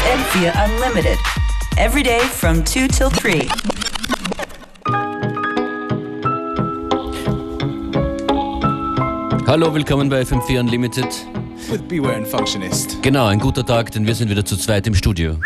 FM4 Unlimited. Every day from 2 till 3. Hallo, willkommen bei FM4 Unlimited. With Beware and Functionist. Genau, ein guter Tag, denn wir sind wieder zu zweit im Studio.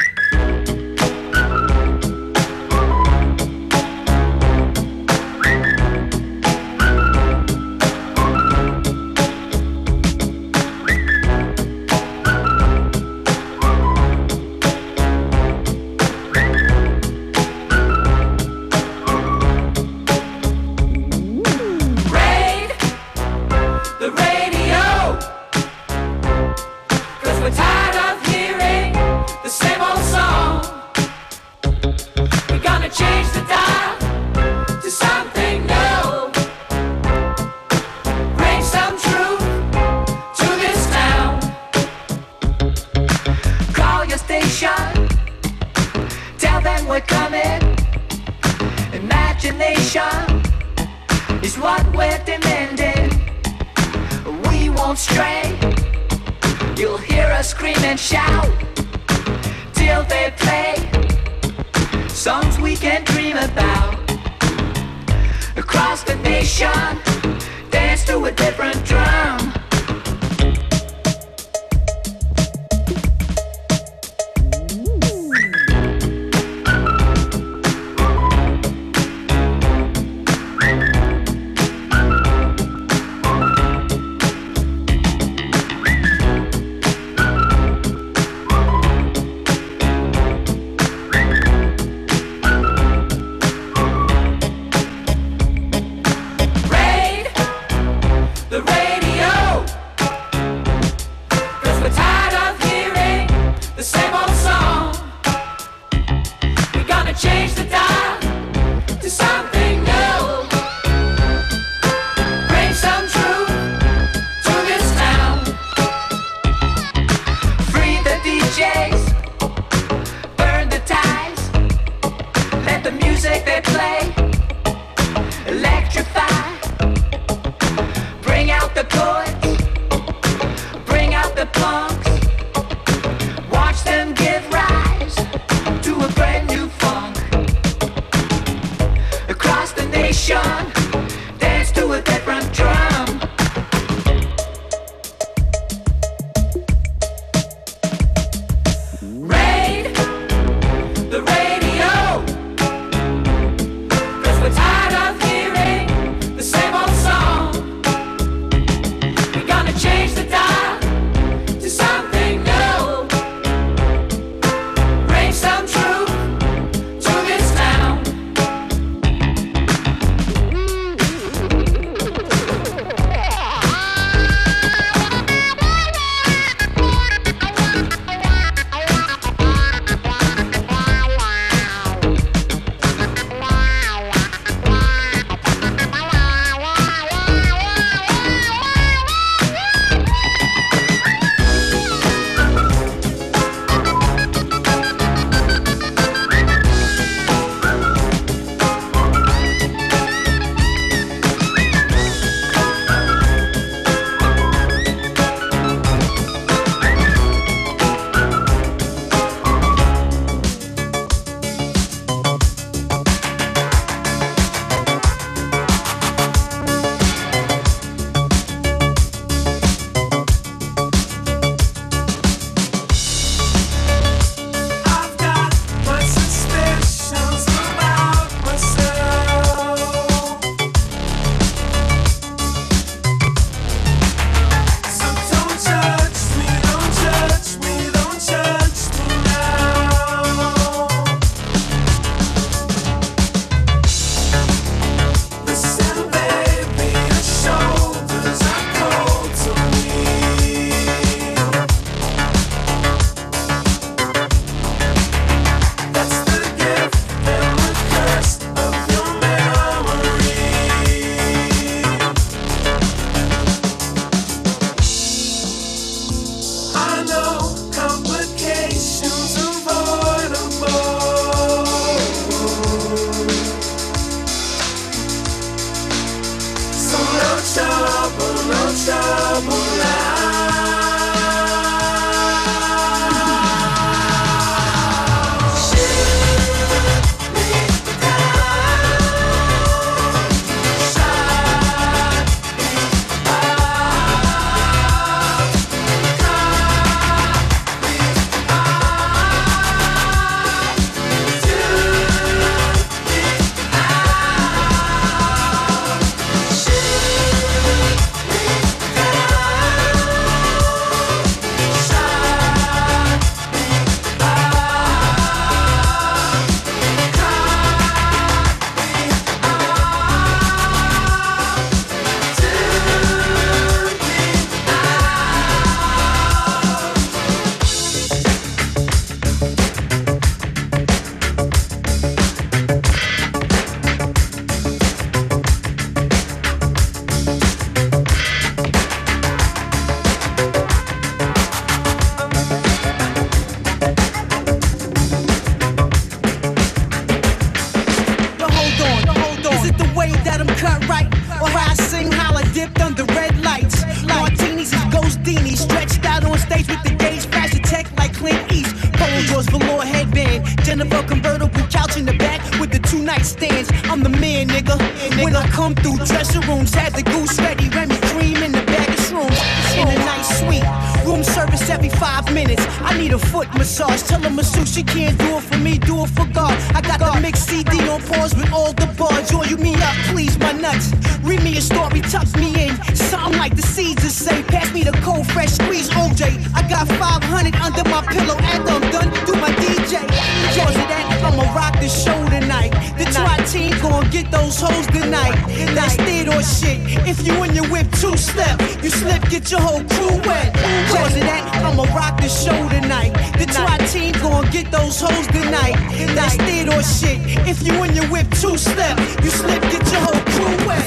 The try team gon' get those hoes tonight. That's theater shit. If you and your whip two step, you slip, get your whole crew wet.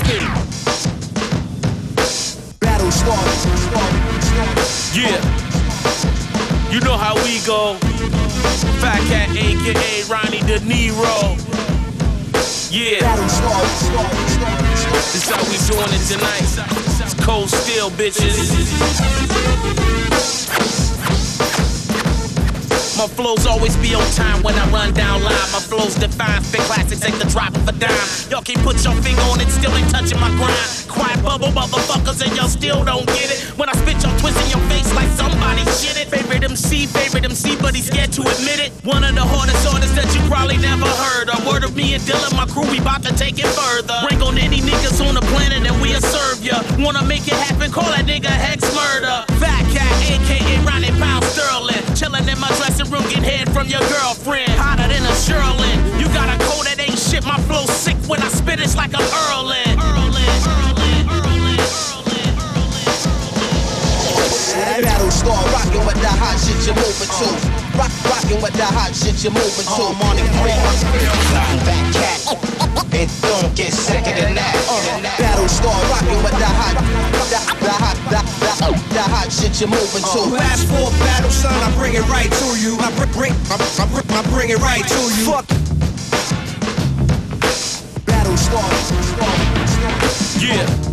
Battle start. Yeah. You know how we go. Fat Cat, aka Ronnie De Niro. Yeah, Battle start. this how we doing it tonight. It's cold steel, bitches. My flows always be on time when I run down line. My flows define fit classics, ain't the drop of a dime. Y'all can't put your finger on it, still ain't touching my grind. Quiet bubble motherfuckers, and y'all still don't get it. When I spit, y'all twisting your face like somebody shit it. Favorite MC, favorite MC, but he's scared to admit it. One of the hardest artists that you probably never heard. A word of me and Dylan, my crew, we bout to take it further. Bring on any niggas on the planet and we'll serve ya. Wanna make it happen, call that nigga Hex Murder. Fat Cat, aka Ronnie Pound Sterling. Chillin' in my dressing room, get head from your girlfriend. Hotter than a Sherlin. You got a cold that ain't shit, my flow sick when I spit, it's like I'm Erlin. Erlin, Erlin, Erlin. Battle star, rockin' with the hot shit you're moving to. Rock, rockin' with the hot shit you're moving to. Morning break, back cat. It don't get sicker than that. Uh-huh. Battle star, rockin' with the hot, the, the hot, the, the, the hot shit you're moving to. Uh-huh. Last four battles, son, I bring it right to you. I bring, I, I, I bring it right to you. Fuck. Battle start. Yeah.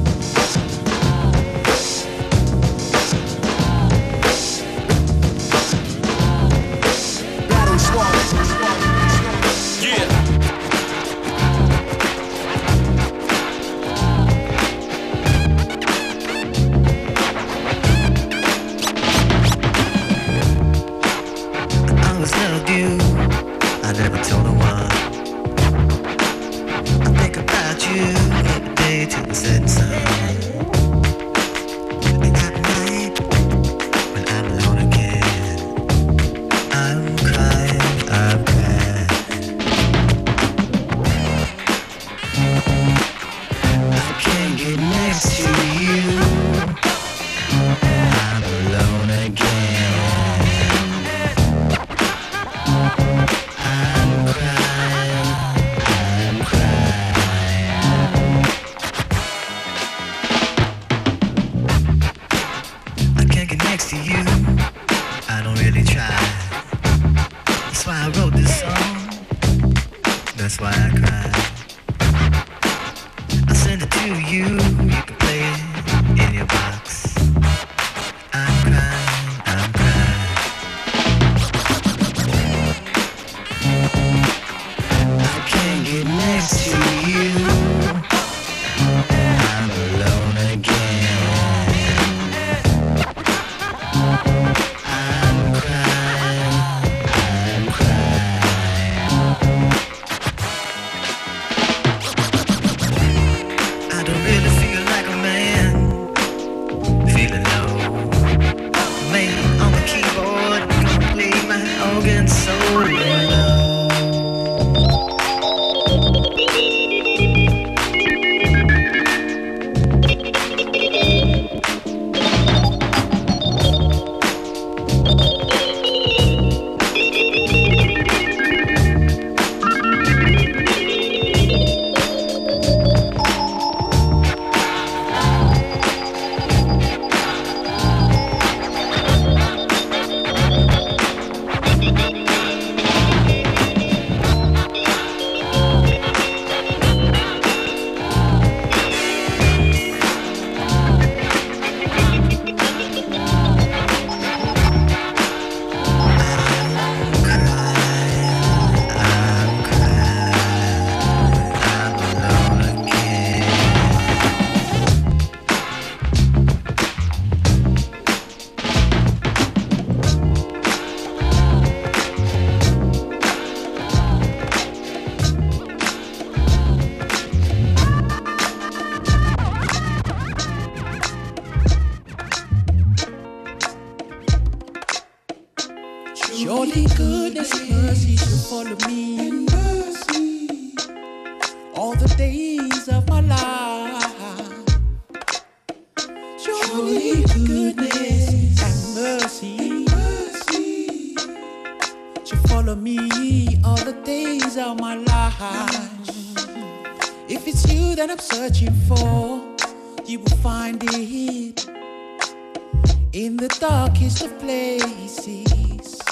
In the darkest of places,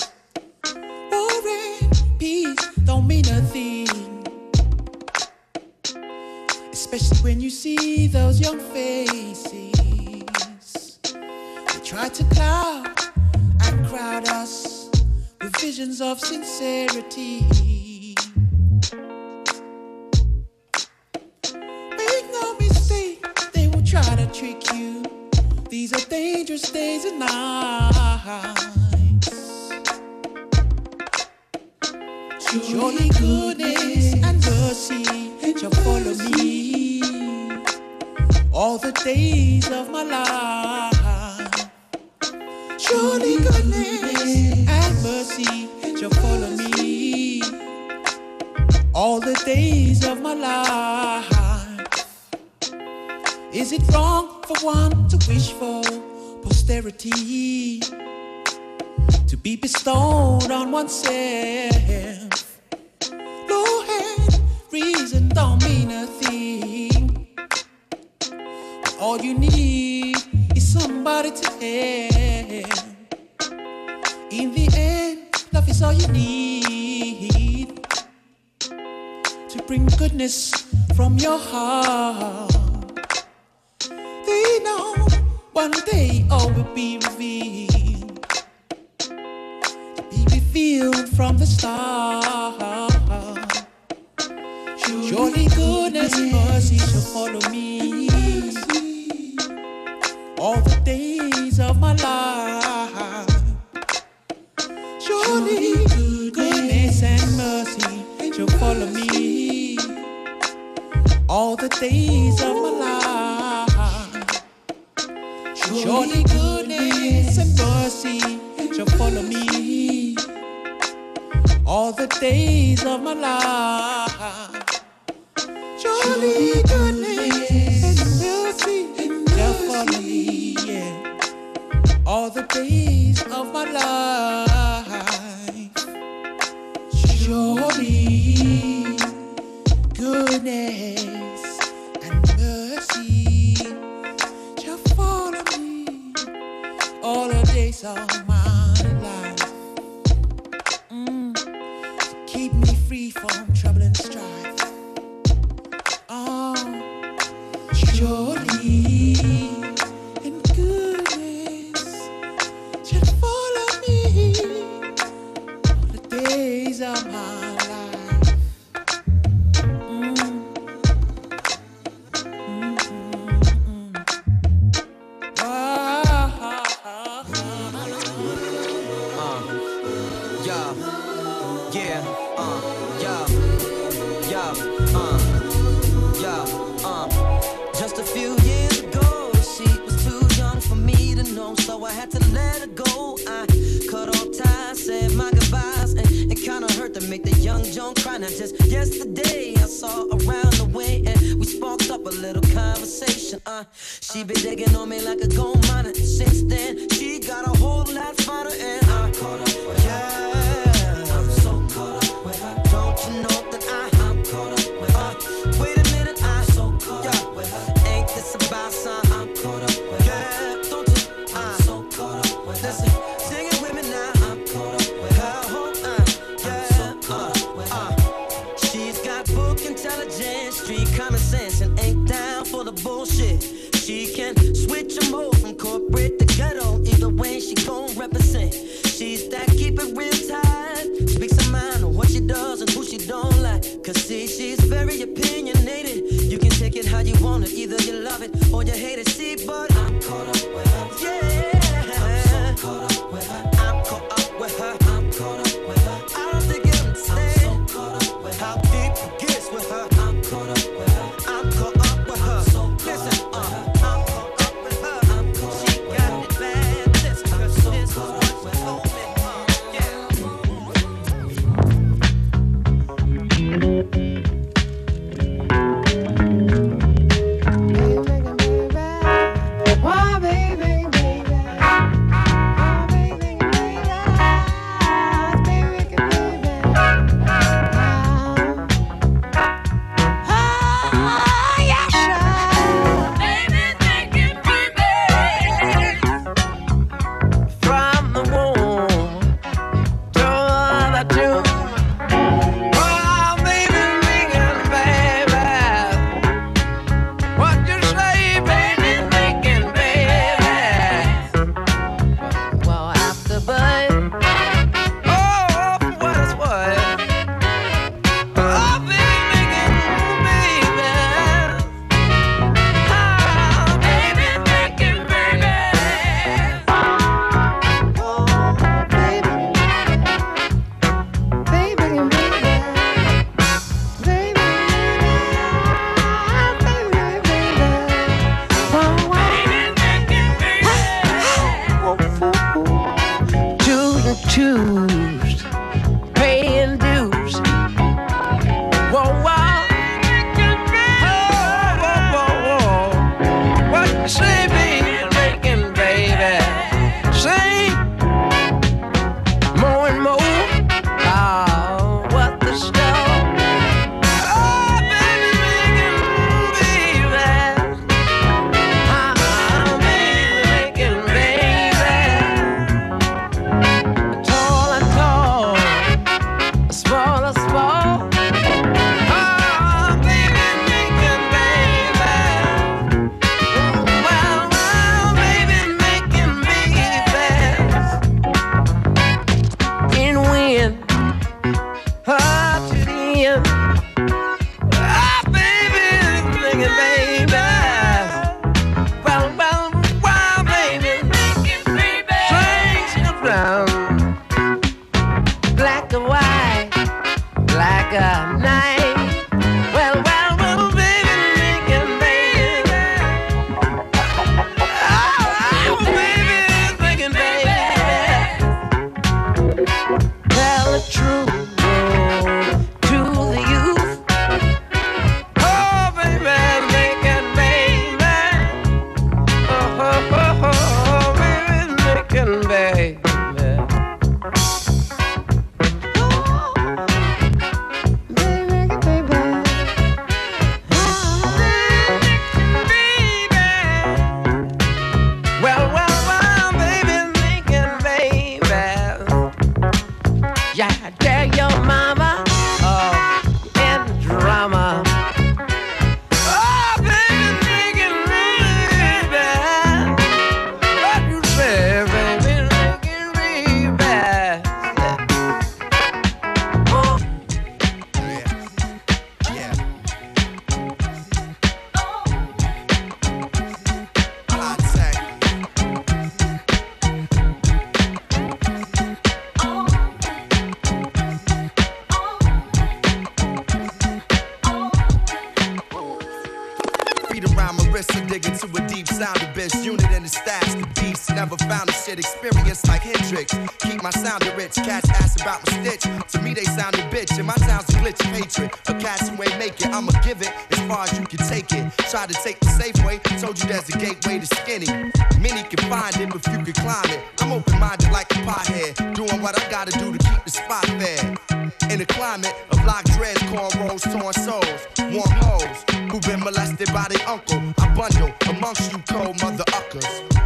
war and peace don't mean a thing. Especially when you see those young faces. They try to cloud and crowd us with visions of sincerity. Make no mistake, they will try to trick these are dangerous days and nights. Surely goodness and mercy shall follow me all the days of my life. Surely goodness and mercy shall follow me all the days of my life. one to wish for posterity to be bestowed on oneself. No head, reason don't mean a thing. All you need is somebody to help. In the end, love is all you need to bring goodness from your heart. One day all will be revealed. Be revealed from the start. Surely goodness and mercy shall follow me. All the days of my life. Surely goodness and mercy shall follow me. All the days of days of my life.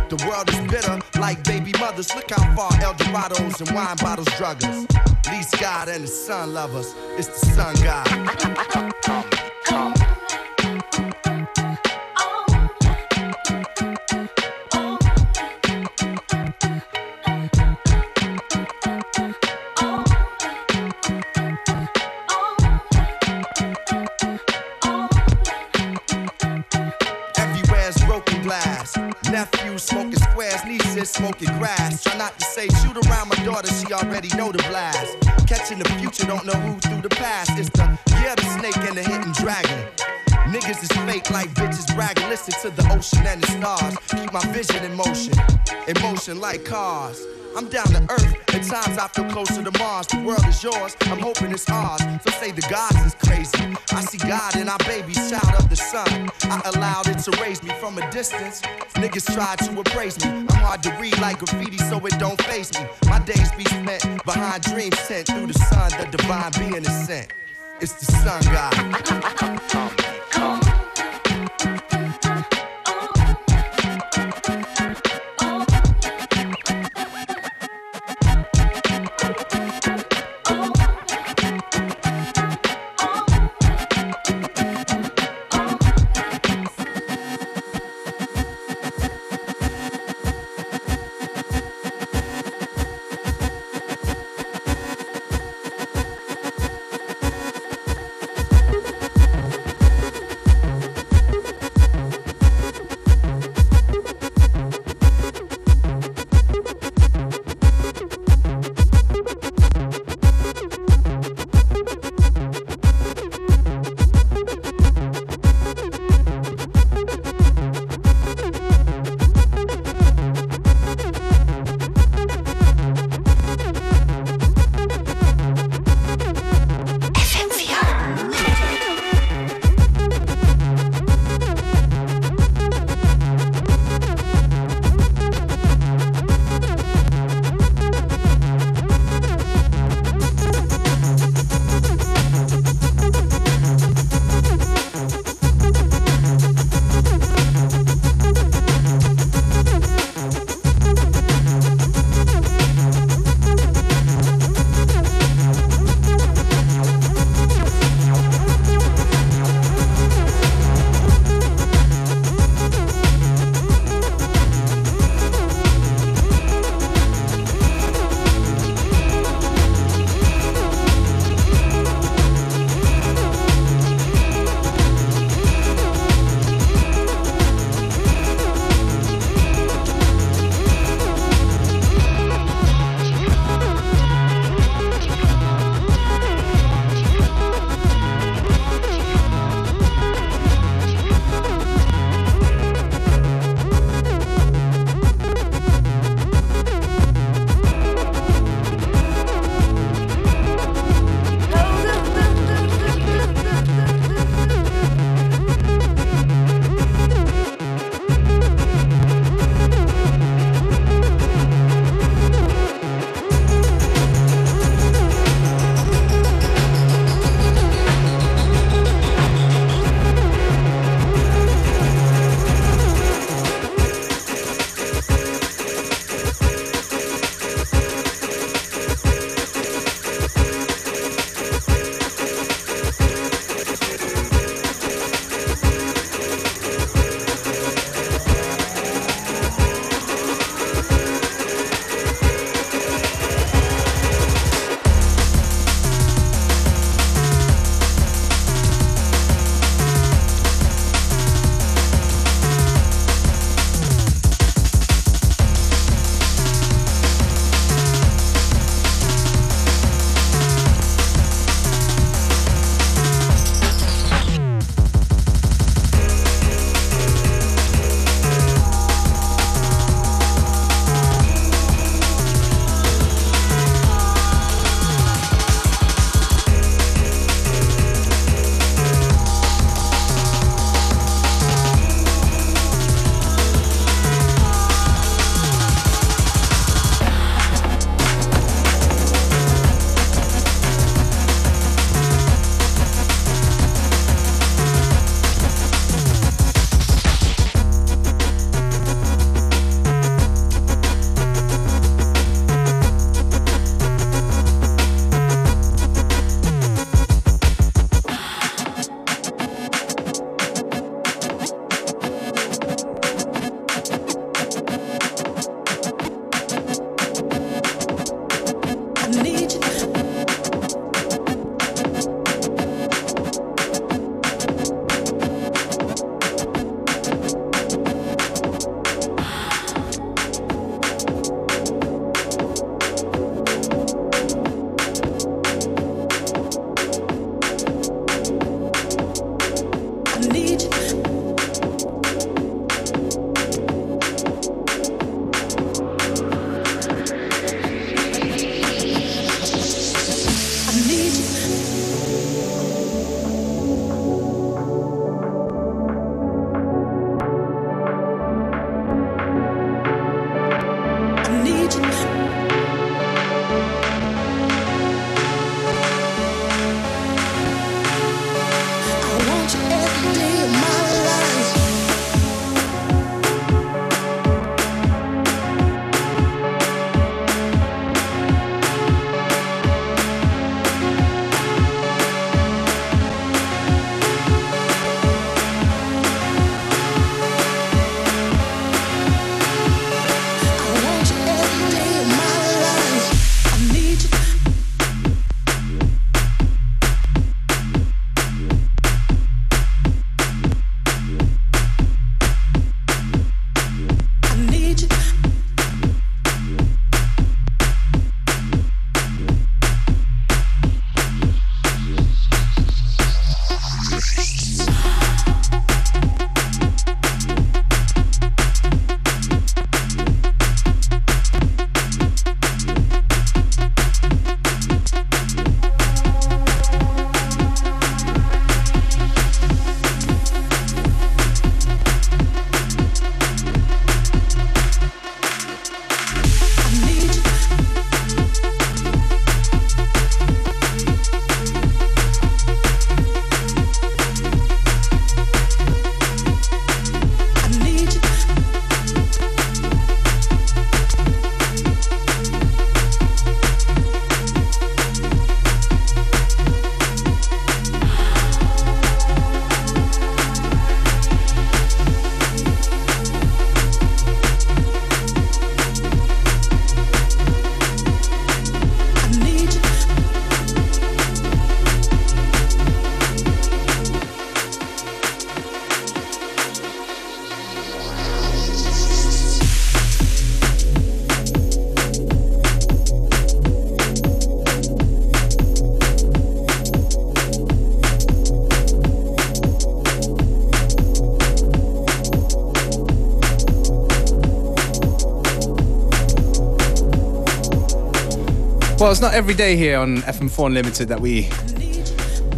The world is bitter like baby mothers. Look how far El Dorados and wine bottles drug us. Least God and the sun love us. It's the sun God. Everywhere's Smoking squares, nieces smoking grass. Try not to say shoot around my daughter, she already know the blast. Catching the future, don't know who through the past. It's the yeah, the snake and the hidden dragon. Niggas is fake like bitches bragging. Listen to the ocean and the stars. Keep my vision in motion, in motion like cars. I'm down to earth. At times I feel closer to Mars. The world is yours. I'm hoping it's ours. So say the gods is crazy. I see God in our babies, child of the sun. I allowed it to raise me from a distance. Niggas try to appraise me. I'm hard to read like graffiti, so it don't face me. My days be spent behind dreams sent through the sun. The divine being is sent. It's the sun god. come. Well, it's not every day here on FM4 Unlimited that we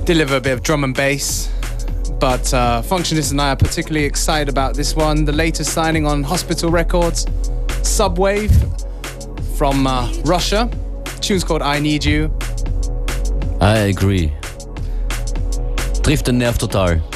deliver a bit of drum and bass, but uh, Functionist and I are particularly excited about this one. The latest signing on Hospital Records, Subwave from uh, Russia. tune's called I Need You. I agree. Trifft den Nerv total.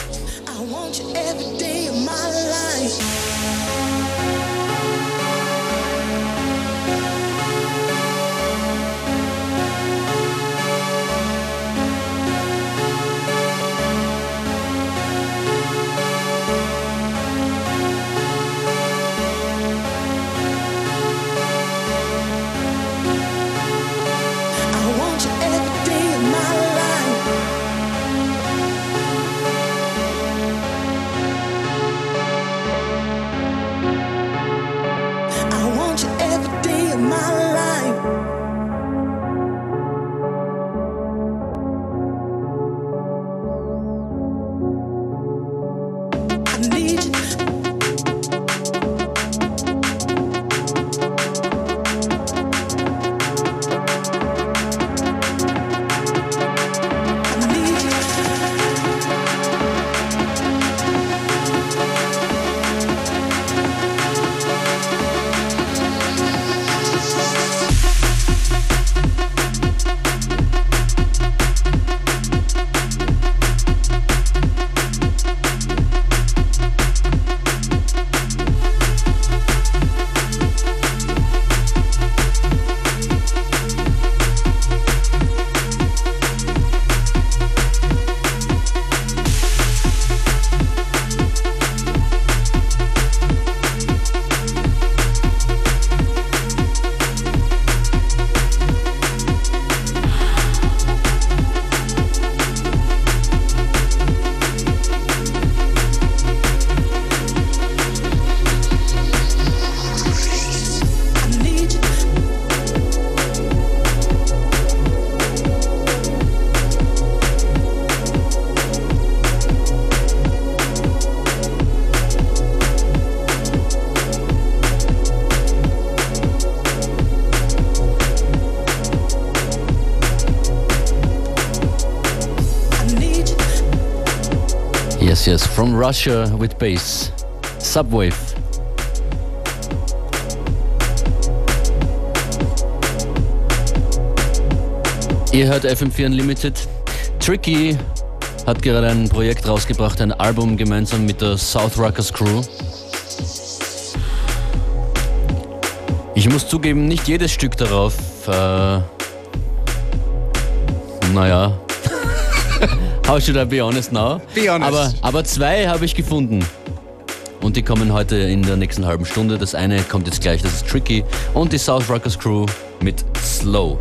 Russia with bass. Subwave. Ihr hört FM4 Unlimited. Tricky hat gerade ein Projekt rausgebracht, ein Album gemeinsam mit der South Ruckers Crew. Ich muss zugeben, nicht jedes Stück darauf, äh, naja, how should I be honest now? Be honest. Aber, aber zwei habe ich gefunden. Und die kommen heute in der nächsten halben Stunde. Das eine kommt jetzt gleich, das ist Tricky. Und die South Ruckers Crew mit Slow.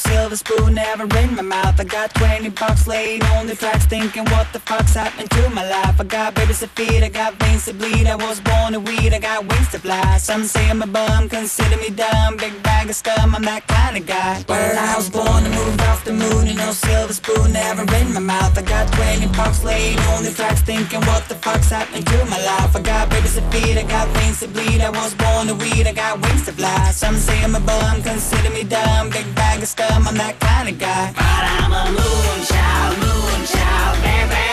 Silver spoon never in my mouth. I got 20 bucks laid on the tracks, thinking what the fuck's happened to my life. I got babies to feed, I got veins to bleed. I was born to weed, I got wings to fly. Some say I'm a bum, consider me dumb. Big bag of scum, I'm that kind of guy. Well, I was born to move off the moon, and no silver spoon never in my mouth. I got 20 bucks laid on the tracks, thinking what the fuck's happened to my life. I got babies to feed, I got veins to bleed. I was born to weed, I got wings to fly. Some say I'm a bum, consider me dumb. Big bag of scum, I'm that kind of guy. But I'm a moonchild, moonchild, baby.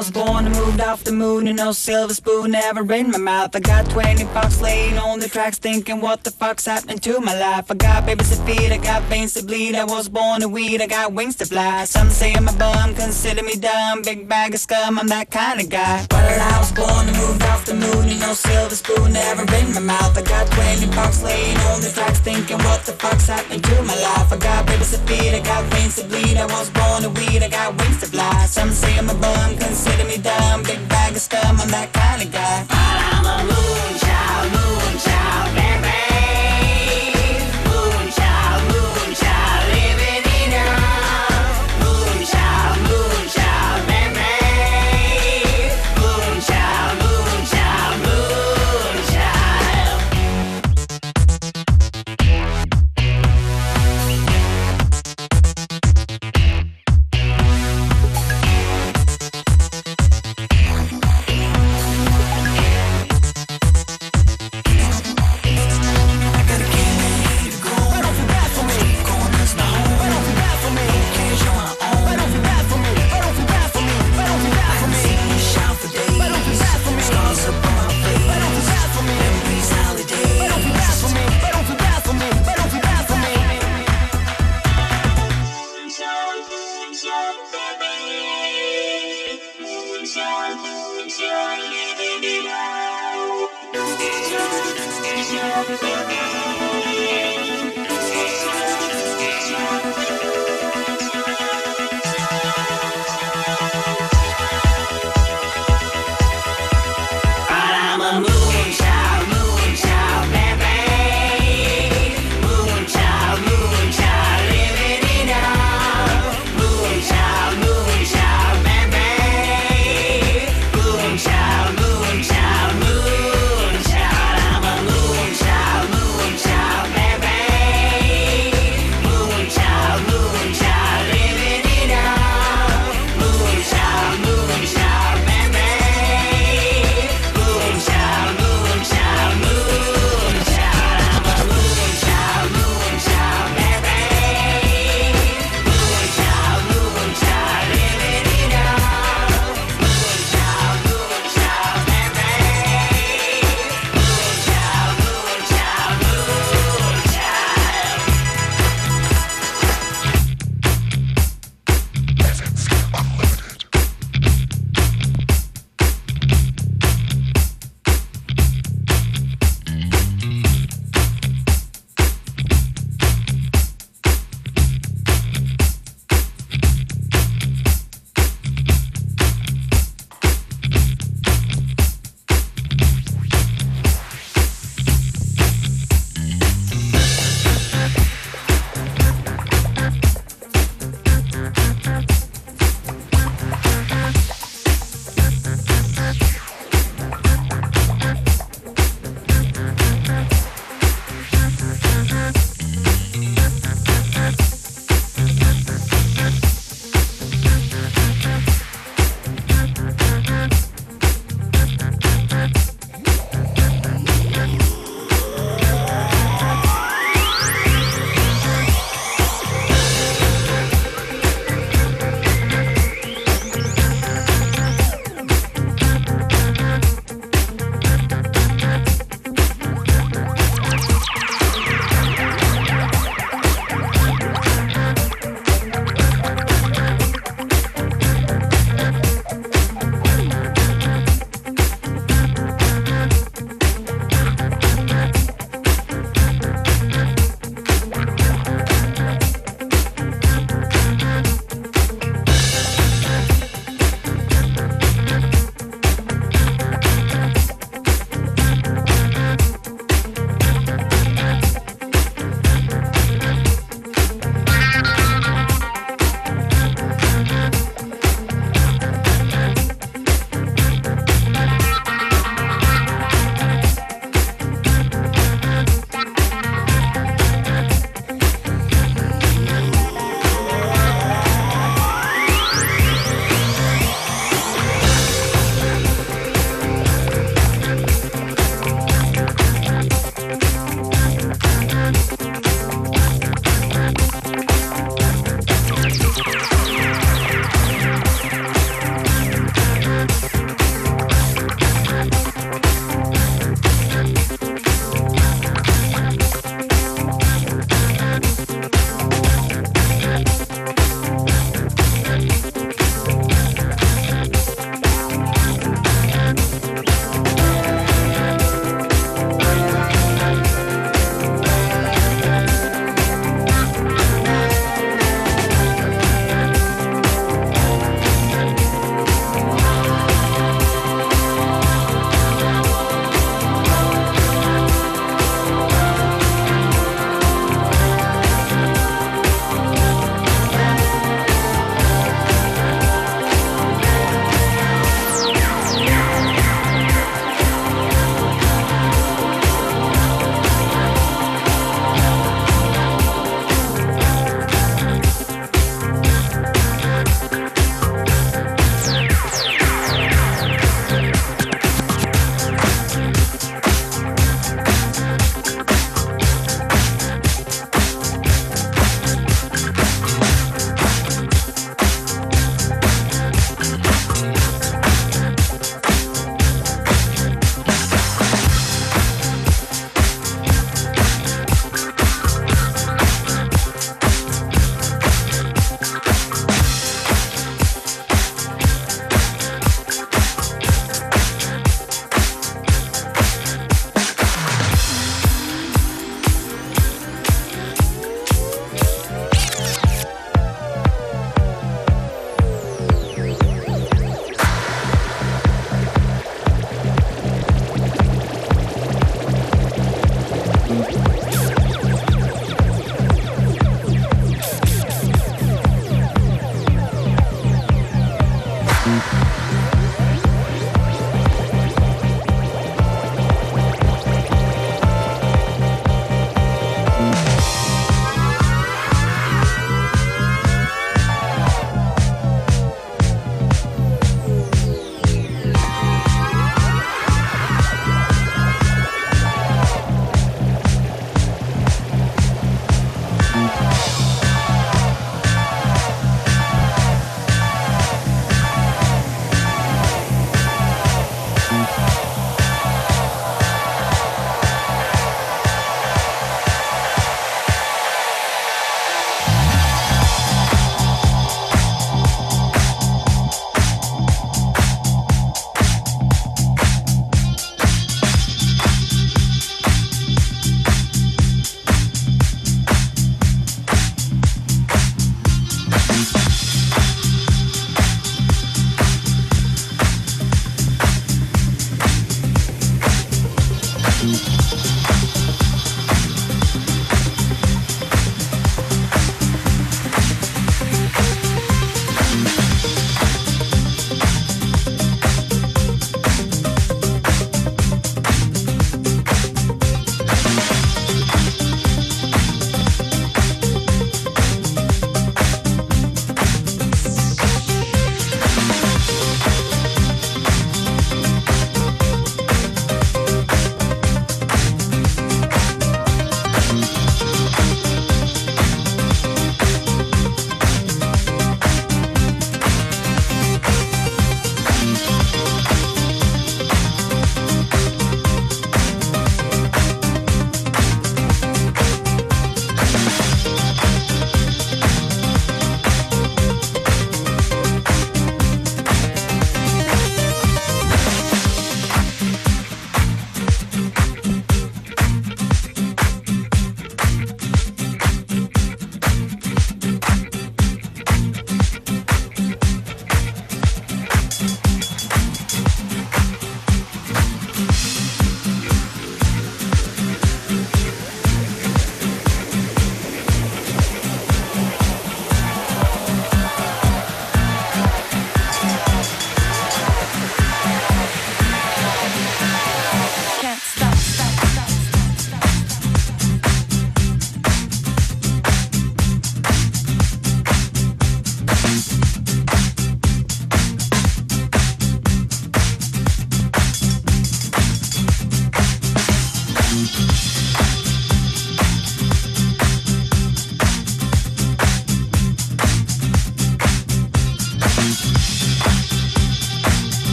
Was born and moved off the moon and no silver spoon never in my mouth. I got 20 bucks laying on the tracks thinking what the fuck's happening to my life. I got babies to feed, I got veins to bleed. I was born to weed, I got wings to fly. Some say I'm a bum, consider me dumb. Big bag of scum, I'm that kind of guy. Well, I was born and moved off the moon and no silver spoon never in my mouth. I got 20 bucks laying on the tracks thinking what the fuck's happening to my life. I got babies to feed, I got veins to bleed. I was born to weed, I got wings to fly. Some say I'm a bum, consider me dumb. Big bag of scum, I'm that kind of guy.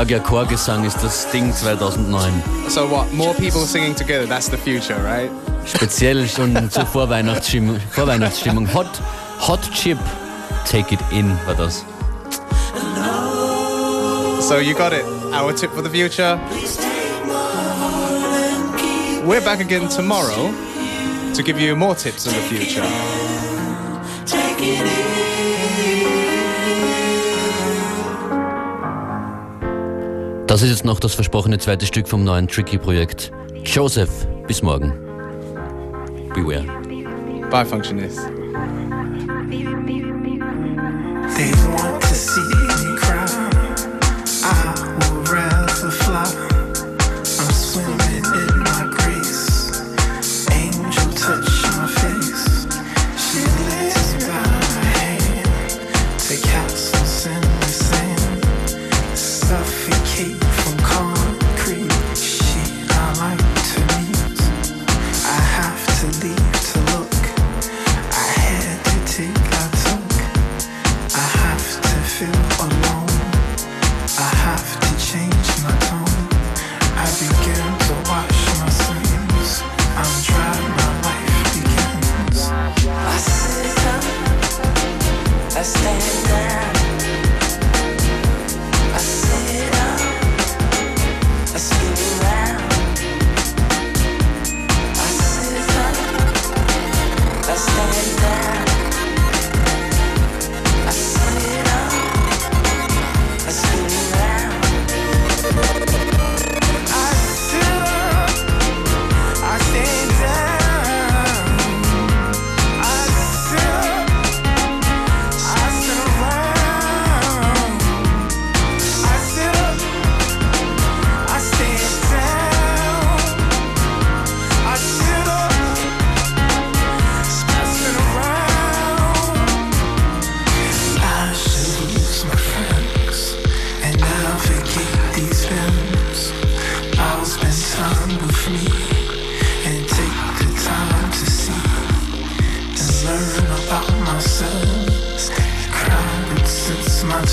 Sage ja, Chorgesang ist das Ding 2009. So what? More people singing together, that's the future, right? Speziell schon zur Vorweihnachtsstimmung. Vorweihnachtsstimmung. Hot, Hot Chip, Take It In war das. So you got it. Our tip for the future. We're back again tomorrow to give you more tips in the future. Das ist jetzt noch das versprochene zweite Stück vom neuen Tricky-Projekt. Joseph, bis morgen. Beware. Bye, Functionist.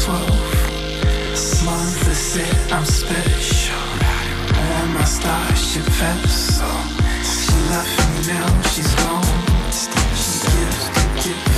12 months they say I'm special And my starship vessel She left me now, she's gone. She gives the gift